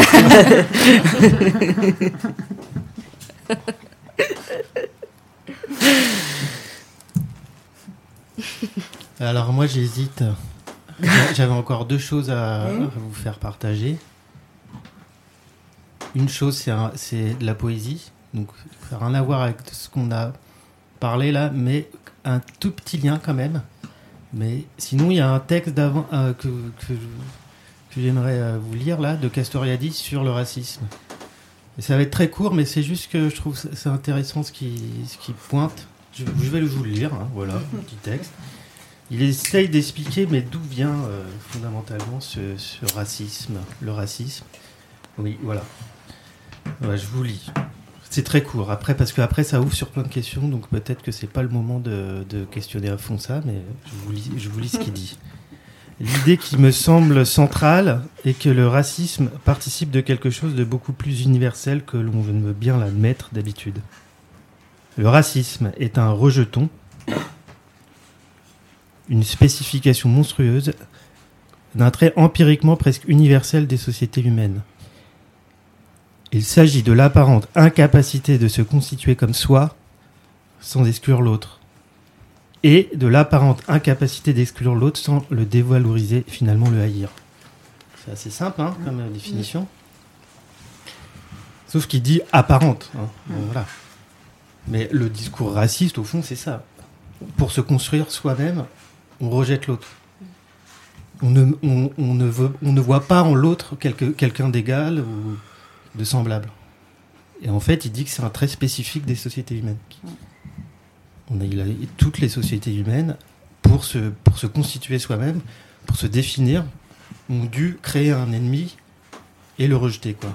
Alors moi j'hésite. J'a- J'avais encore deux choses à, à vous faire partager. Une chose c'est de la poésie, donc rien à voir avec ce qu'on a parlé là, mais un tout petit lien quand même. Mais sinon il y a un texte d'avant euh, que, que, que j'aimerais euh, vous lire là de Castoriadis sur le racisme. Et ça va être très court, mais c'est juste que je trouve c'est intéressant ce qui, ce qui pointe. Je, je vais vous le lire, hein, voilà, un petit texte. Il essaye d'expliquer, mais d'où vient euh, fondamentalement ce, racisme, le racisme. Oui, voilà. Je vous lis. C'est très court. Après, parce que après, ça ouvre sur plein de questions, donc peut-être que c'est pas le moment de, questionner à fond ça, mais je vous lis, je vous lis ce qu'il dit. L'idée qui me semble centrale est que le racisme participe de quelque chose de beaucoup plus universel que l'on veut bien l'admettre d'habitude. Le racisme est un rejeton, une spécification monstrueuse d'un trait empiriquement presque universel des sociétés humaines. Il s'agit de l'apparente incapacité de se constituer comme soi sans exclure l'autre, et de l'apparente incapacité d'exclure l'autre sans le dévaloriser, finalement le haïr. C'est assez simple hein, comme euh, définition. Sauf qu'il dit apparente. hein. Bon, voilà. Mais le discours raciste, au fond, c'est ça. Pour se construire soi-même, on rejette l'autre. On ne, on, on ne veut, on ne voit pas en l'autre quelqu'un d'égal ou de semblable. Et en fait, il dit que c'est un trait spécifique des sociétés humaines. On a, il a- toutes les sociétés humaines, pour se, pour se constituer soi-même, pour se définir, ont dû créer un ennemi et le rejeter. Quoi.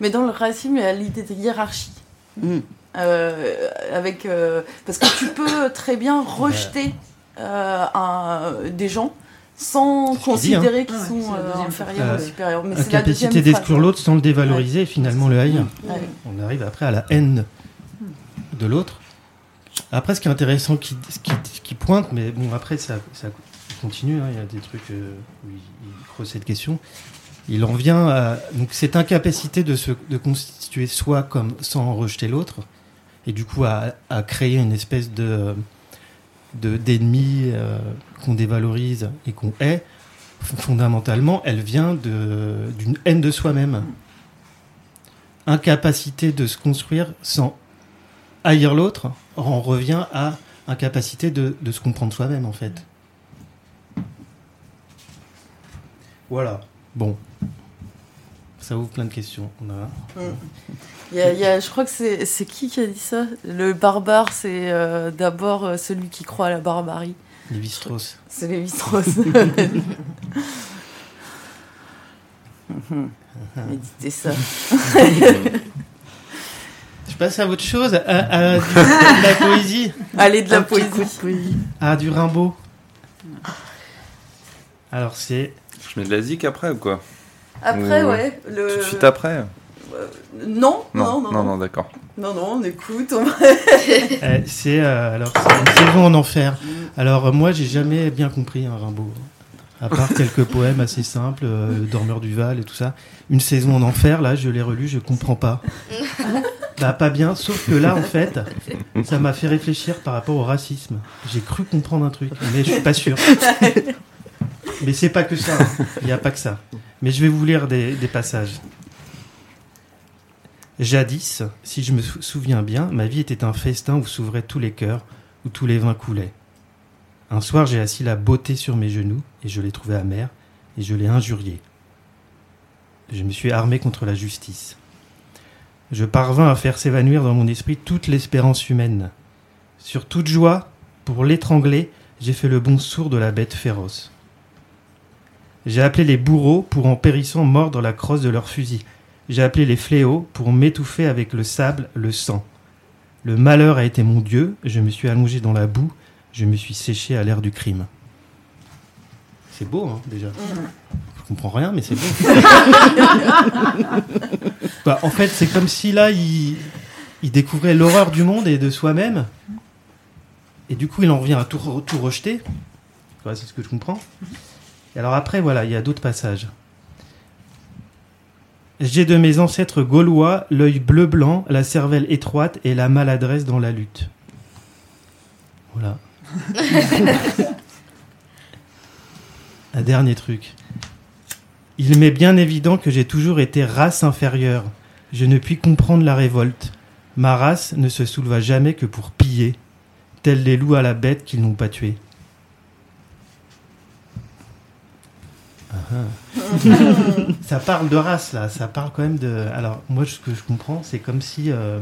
Mais dans le racisme, il y a l'idée de hiérarchie. Mm. Euh, avec, euh, parce que tu peux très bien rejeter euh, un- des gens sans hein. considérer qu'ils Ah ouais, sont la euh, inférieurs phrase. ou supérieurs. Mais c'est la Incapacité deuxième d'exclure l'autre sans le dévaloriser et finalement le haïr. Ouais. On arrive après à la haine de l'autre. Après, ce qui est intéressant, qui, ce qui, qui pointe, mais bon, après, ça, ça continue, hein, il y a des trucs euh, où il, il creuse cette question. Il en vient à donc, cette incapacité de se de constituer soi comme sans rejeter l'autre, et du coup à, à créer une espèce de de- d'ennemi euh, qu'on dévalorise et qu'on hait, fondamentalement, elle vient d'une haine de soi-même. Incapacité de se construire sans haïr l'autre, on revient à incapacité de, de se comprendre soi-même, en fait. Voilà. Bon. Ça ouvre plein de questions. On a... Il y a, il y a, je crois que c'est qui qui a dit ça? Le barbare, c'est euh, d'abord euh, celui qui croit à la barbarie. Lévi-Strauss. C'est Lévi-Strauss. Méditez ça. Je passe à autre chose, à, à du, de la poésie. Allez, de la poésie. de poésie. Ah, du Rimbaud. Alors c'est Je mets de la zik après ou quoi? Après, Ou- ouais. Le... Tout de suite après Euh, non, non, non, non, non, non, d'accord. non, non, on écoute. on- Euh, c'est euh, alors c'est une saison en enfer. Alors euh, moi j'ai jamais bien compris un Rimbaud. À part quelques poèmes assez simples, euh, Le Dormeur du Val et tout ça. Une saison en enfer, là, je l'ai relu, je comprends pas. bah pas bien, sauf que là, en fait, ça m'a fait réfléchir par rapport au racisme. J'ai cru comprendre un truc, mais je suis pas sûr. Mais c'est pas que ça. hein. Il n'y a pas que ça. Mais je vais vous lire des, des passages. Jadis, si je me sou- souviens bien, ma vie était un festin où s'ouvraient tous les cœurs, où tous les vins coulaient. Un soir, j'ai assis la beauté sur mes genoux, et je l'ai trouvée amère, et je l'ai injuriée. Je me suis armé contre la justice. Je parvins à faire s'évanouir dans mon esprit toute l'espérance humaine. Sur toute joie, pour l'étrangler, j'ai fait le bon sourd de la bête féroce. J'ai appelé les bourreaux pour en périssant mordre la crosse de leurs fusils. J'ai appelé les fléaux pour m'étouffer avec le sable, le sang. Le malheur a été mon Dieu, je me suis allongé dans la boue, je me suis séché à l'air du crime. C'est beau, hein, déjà. Je comprends rien, mais c'est beau. Bah, en fait, c'est comme si là, il, il découvrait l'horreur du monde et de soi-même. Et du coup, il en revient à tout, tout rejeter. Ouais, c'est ce que je comprends. Et alors après, voilà, il y a d'autres passages. J'ai de mes ancêtres gaulois l'œil bleu-blanc, la cervelle étroite et la maladresse dans la lutte. Voilà. Un dernier truc. Il m'est bien évident que j'ai toujours été race inférieure. Je ne puis comprendre la révolte. Ma race ne se souleva jamais que pour piller, tels les loups à la bête qu'ils n'ont pas tué. Ça parle de race là, ça parle quand même de. Alors moi ce que je comprends, c'est comme si euh,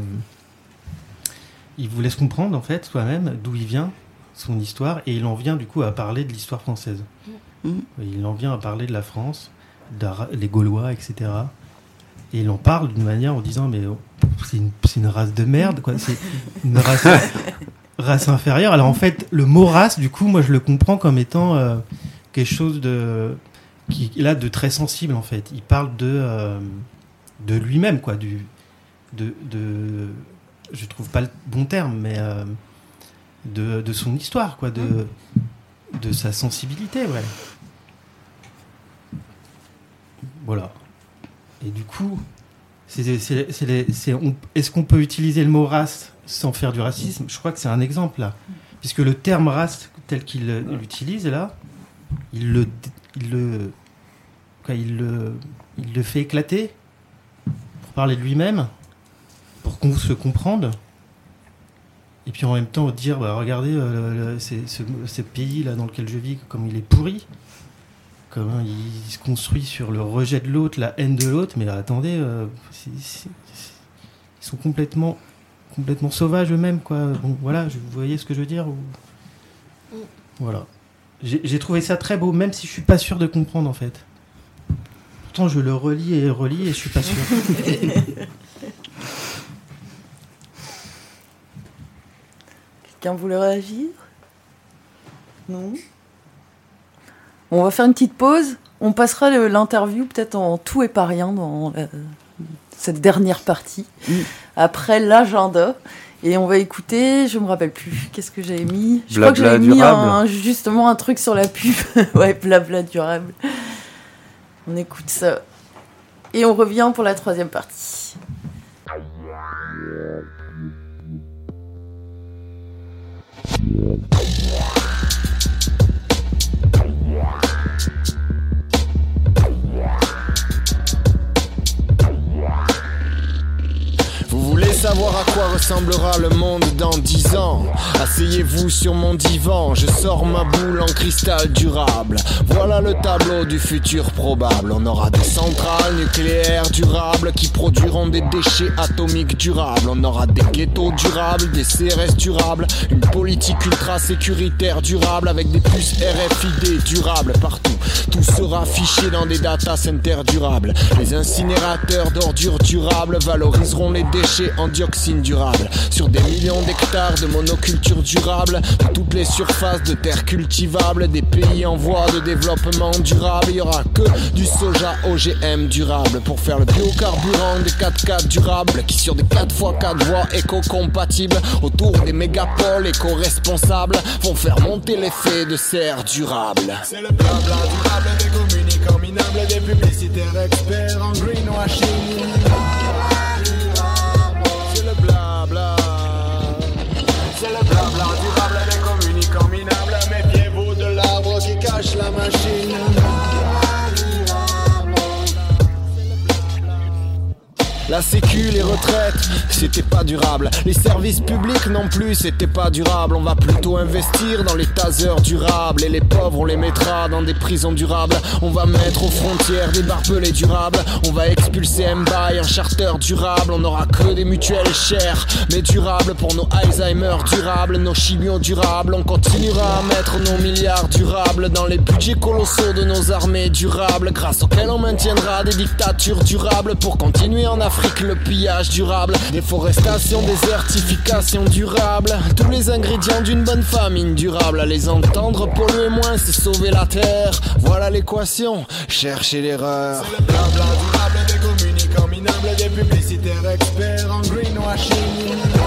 il voulait se comprendre en fait soi-même d'où il vient, son histoire, et il en vient du coup à parler de l'histoire française. Mhm. Il en vient à parler de la France, des Gaulois, etc. Et il en parle d'une manière en disant mais oh, c'est une, race de merde quoi, c'est une race, race inférieure. Alors en fait le mot race du coup moi je le comprends comme étant euh, quelque chose de qui là de très sensible en fait. Il parle de euh, de lui-même quoi, du de, de je trouve pas le bon terme mais euh, de, de son histoire quoi, de de sa sensibilité ouais. Voilà. Et du coup, c'est- c'est- c'est les- c'est- on- est-ce qu'on peut utiliser le mot race sans faire du racisme? Je crois que c'est un exemple là. Puisque le terme race tel qu'il euh, l'utilise là, il le, il le, quoi, il le, il le fait éclater pour parler de lui-même, pour qu'on se comprenne. Et puis en même temps dire, bah, regardez, euh, le- le- c'est- ce, ce pays là dans lequel je vis, comme il est pourri, comment il, se construit sur le rejet de l'autre, la haine de l'autre. Mais attendez, euh, c'est- c'est- c'est- ils sont complètement, complètement sauvages eux-mêmes, quoi. Bon, voilà, je- vous voyez ce que je veux dire ou- Voilà. J'ai j'ai trouvé ça très beau, même si je suis pas sûr de comprendre en fait. Pourtant, je le relis et relis et je suis pas sûr. Quelqu'un voulait réagir? Non? On va faire une petite pause. On passera l'interview peut-être en tout et pas rien dans la- cette dernière partie. Mm. Après l'agenda. Et on va écouter, je me rappelle plus, qu'est-ce que j'avais mis? Je crois que j'avais mis un- justement un truc sur la pub. ouais, blabla durable. On écoute ça. Et on revient pour la troisième partie. À quoi ressemblera le monde dans dix ans. Asseyez-vous sur mon divan, je sors ma boule en cristal durable. Voilà le tableau du futur probable. On aura des centrales nucléaires durables qui produiront des déchets atomiques durables. On aura des ghettos durables, des CRS durables, une politique ultra sécuritaire durable avec des puces RFID durables partout. Tout sera affiché dans des data centers durables. Les incinérateurs d'ordures durables valoriseront les déchets en dioxine durable. Sur des millions d'hectares de monoculture durable, toutes les surfaces de terres cultivables des pays en voie de développement durable, il y aura que du soja OGM durable pour faire le biocarburant des 4x4 durables qui sur des 4x4 voies éco-compatibles autour des mégapoles éco-responsables vont faire monter l'effet de serre durable. C'est le blabla durable des communicants minables, des publicitaires experts en greenwashing. L'arbre qui cache la machine. La sécu, les retraites, c'était pas durable. Les services publics non plus, c'était pas durable. On va plutôt investir dans les tasers durables. Et les pauvres, on les mettra dans des prisons durables. On va mettre aux frontières des barbelés durables. On va expulser Mbaye, un charter durable. On n'aura que des mutuelles chères, mais durables pour nos Alzheimer durables, nos chimios durables. On continuera à mettre nos milliards durables dans les budgets colossaux de nos armées durables, grâce auxquels on maintiendra des dictatures durables pour continuer en Afrique le pillage durable, déforestation, désertification durable, tous les ingrédients d'une bonne famine durable. À les entendre polluer moins, c'est sauver la terre. Voilà l'équation, cherchez l'erreur. Durable des communicants minables, des publicitaires experts en greenwashing.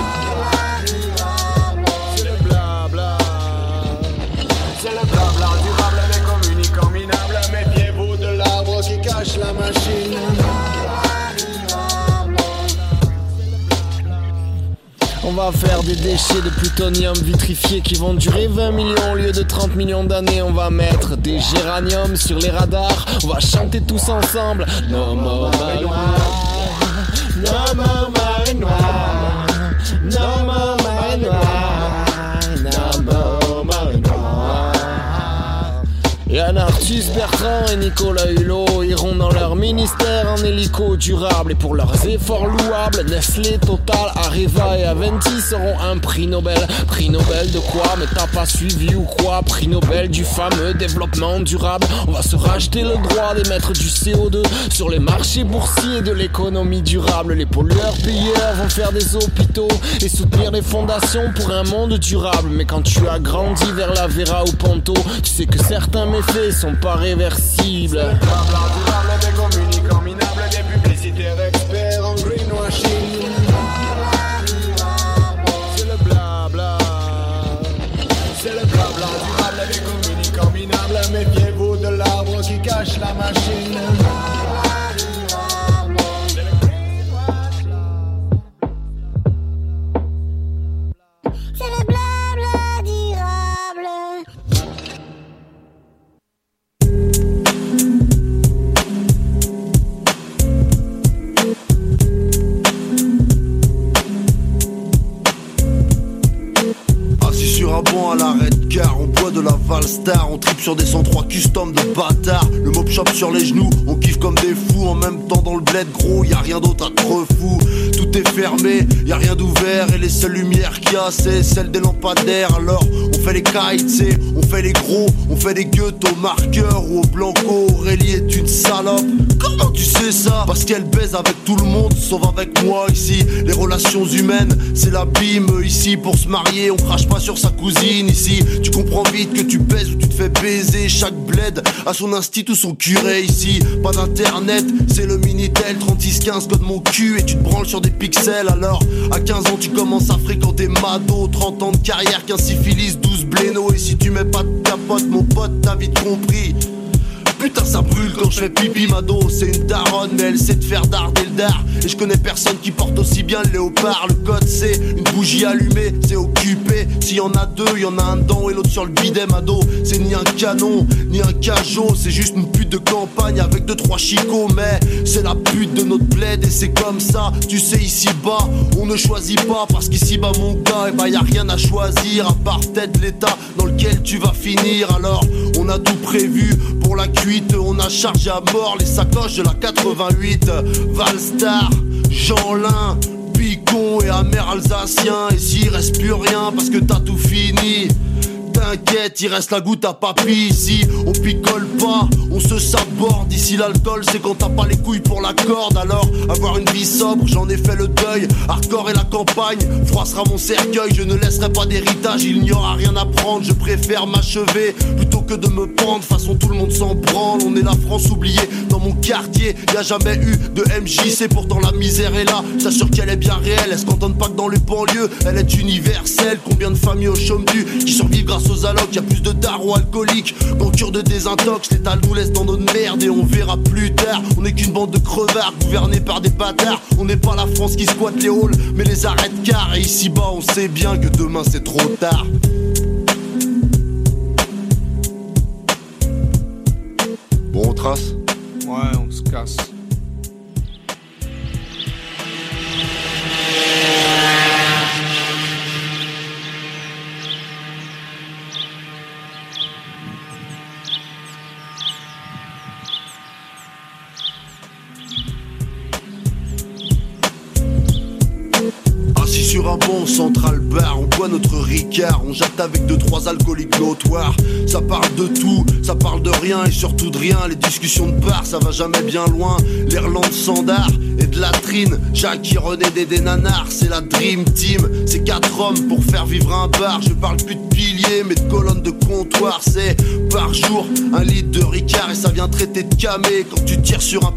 On va faire des déchets de plutonium vitrifié qui vont durer 20 millions au lieu de 30 millions d'années. On va mettre des géraniums sur les radars. On va chanter tous ensemble. No more marée noire. No more marée Arthus, Bertrand et Nicolas Hulot iront dans leur ministère en hélico durable et pour leurs efforts louables, Nestlé, Total, Areva et Aventi seront un prix Nobel. Prix Nobel de quoi? Mais t'as pas suivi ou quoi? Prix Nobel du fameux développement durable. On va se racheter le droit d'émettre du CO2 sur les marchés boursiers de l'économie durable. Les pollueurs payeurs vont faire des hôpitaux et soutenir les fondations pour un monde durable. Mais quand tu as grandi vers la Vera ou Ponto, tu sais que certains méfaits sont pas. Blabla durable des communicants minables, des publicitaires experts en greenwashing. C'est le blabla. C'est le blabla des communicants minables, méfiez-vous de l'arbre qui cache la machine. La Valstar, on tripe sur des 103 custom de bâtards. Le mob shop sur les genoux, on kiffe comme des fous. En même temps, dans le bled gros, y a rien d'autre à trop fou. Tout est fermé, y a rien d'ouvert. Et les seules lumières qu'il y a, c'est celles des lampadaires. Alors, fait les kites, on fait les gros, on fait les guettes au marqueur ou au blanco. Aurélie est une salope. Comment tu sais ça? Parce qu'elle baise avec tout le monde, sauf avec moi ici. Les relations humaines, c'est l'abîme ici. Pour se marier, on crache pas sur sa cousine ici. Tu comprends vite que tu baises ou tu te fais baiser. Chaque bled a son institut son curé ici. Pas d'internet, c'est le Minitel 3615 code mon cul et tu te branles sur des pixels. Alors, à 15 ans, tu commences à fréquenter Mado. 30 ans de carrière, 15 syphilis, 12 bléno. Et si tu mets pas de capote, mon pote, t'as vite compris. Putain, ça brûle quand je fais pipi, Mado. C'est une daronne, mais elle sait te faire darder le dard. Et je connais personne qui porte aussi bien le léopard. Le code, c'est une bougie allumée, c'est occupé. S'il y en a deux, il y en a un dedans et l'autre sur le bidet, Mado. C'est ni un canon, ni un cajot. C'est juste une pute de campagne avec deux, trois chicots. Mais c'est la pute de notre bled et c'est comme ça. Tu sais, ici bas, on ne choisit pas. Parce qu'ici bas, mon gars, et bah y a rien à choisir. À part peut-être l'état dans lequel tu vas finir. Alors, on a tout prévu pour la cuite. On a chargé à mort les sacoches de la 88. Valstar, Jeanlin, Picon et amer alsacien. Et s'il reste plus rien parce que t'as tout fini. T'inquiète, il reste la goutte à papy ici. On picole pas, on se saborde. Ici, l'alcool, c'est quand t'as pas les couilles pour la corde. Alors, avoir une vie sobre, j'en ai fait le deuil. Hardcore et la campagne, froid sera mon cercueil. Je ne laisserai pas d'héritage, il n'y aura rien à prendre. Je préfère m'achever plutôt que de me pendre. Façon, tout le monde s'en branle. On est la France oubliée dans mon quartier. Y a jamais eu de MJC, pourtant la misère est là. J'assure qu'elle est bien réelle. Elle se cantonne pas que dans les banlieues, elle est universelle. Combien de familles au chôme du qui survivent grâce aux y a plus de darons alcooliques qu'en de désintox. L'état nous laisse dans notre merde et on verra plus tard. On est qu'une bande de crevards gouvernés par des bâtards. On n'est pas la France qui squatte les halls, mais les arrête car. Et ici bas, on sait bien que demain c'est trop tard. Bon, on trace? Ouais, on se casse. On jette avec deux trois alcooliques notoires. Ça parle de tout, ça parle de rien et surtout de rien. Les discussions de bar, ça va jamais bien loin. L'Irlande sandard et de latrine. Jacques René des nanars, c'est la dream team. C'est quatre hommes pour faire vivre un bar. Je parle plus de piliers, mais de colonnes de comptoir. C'est par jour un litre de ricard et ça vient traiter de camé. Quand tu tires sur un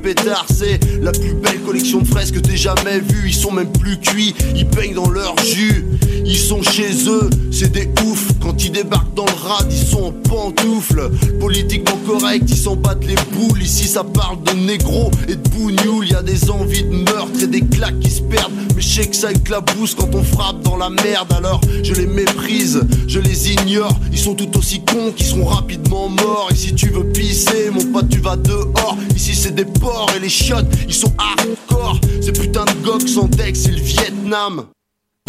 c'est la plus belle collection de fraises que t'aies jamais vue. Ils sont même plus cuits, ils peignent dans leur jus. Ils sont chez eux, c'est des oufs. Quand ils débarquent dans le rad, ils sont en pantoufles. Politiquement correct, ils s'en battent les boules. Ici, ça parle de négro et de bougnoul. Y a des envies de meurtre et des claques qui se perdent. Mais je sais que ça éclabousse quand on frappe dans la merde. Alors je les méprise, je les ignore. Ils sont tout aussi cons qu'ils seront rapidement morts. Et si tu veux pisser, mon pote, tu vas dehors. Ici, c'est des porcs et les chiottes, ils sont hardcore. Ces putains de gocs sans deck, c'est le Vietnam.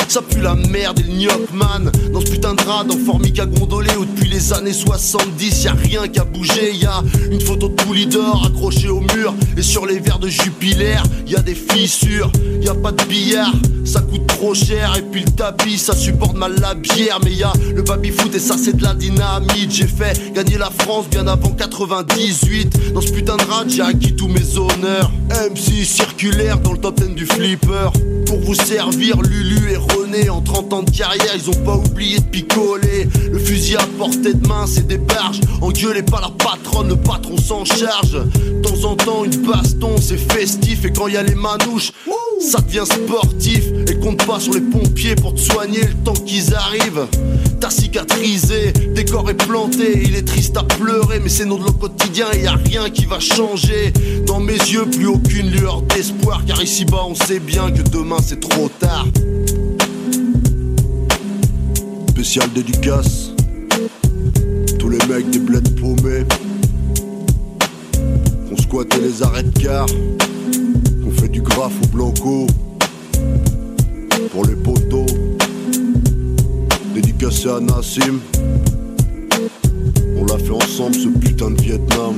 Ça pue la merde et le gnoc man Dans ce putain de rad en formica gondolé Où depuis les années 70 y a rien qui a bougé Y a une photo de Poulidor accrochée au mur Et sur les verres de Jupiler y a des fissures Y a pas de billard. Ça coûte trop cher Et puis le tapis ça supporte mal la bière. Mais y a le baby foot et ça c'est de la dynamite. J'ai fait gagner la France bien avant 98 Dans ce putain de rad j'ai acquis tous mes honneurs. MC circulaire dans le top 10 du flipper. Pour vous servir Lulu et René En 30 ans de carrière ils ont pas oublié de picoler. Le fusil à portée de main c'est des barges. Engueulez pas la patronne, le patron s'en charge. De temps en temps une baston c'est festif. Et quand y a les manouches ça devient sportif Et compte pas sur les pompiers pour te soigner le temps qu'ils arrivent. T'as cicatrisé, décor est planté Il est triste à pleurer mais c'est notre quotidien Et y a rien qui va changer. Dans mes yeux plus aucune lueur d'espoir Car ici bas on sait bien que demain c'est trop tard. Spécial dédicace. Tous les mecs des bleds paumés Qu'on squattait les arrêts de car du graphe au blanco Pour les poteaux. Dédicacé à Nassim. On l'a fait ensemble ce putain de Vietnam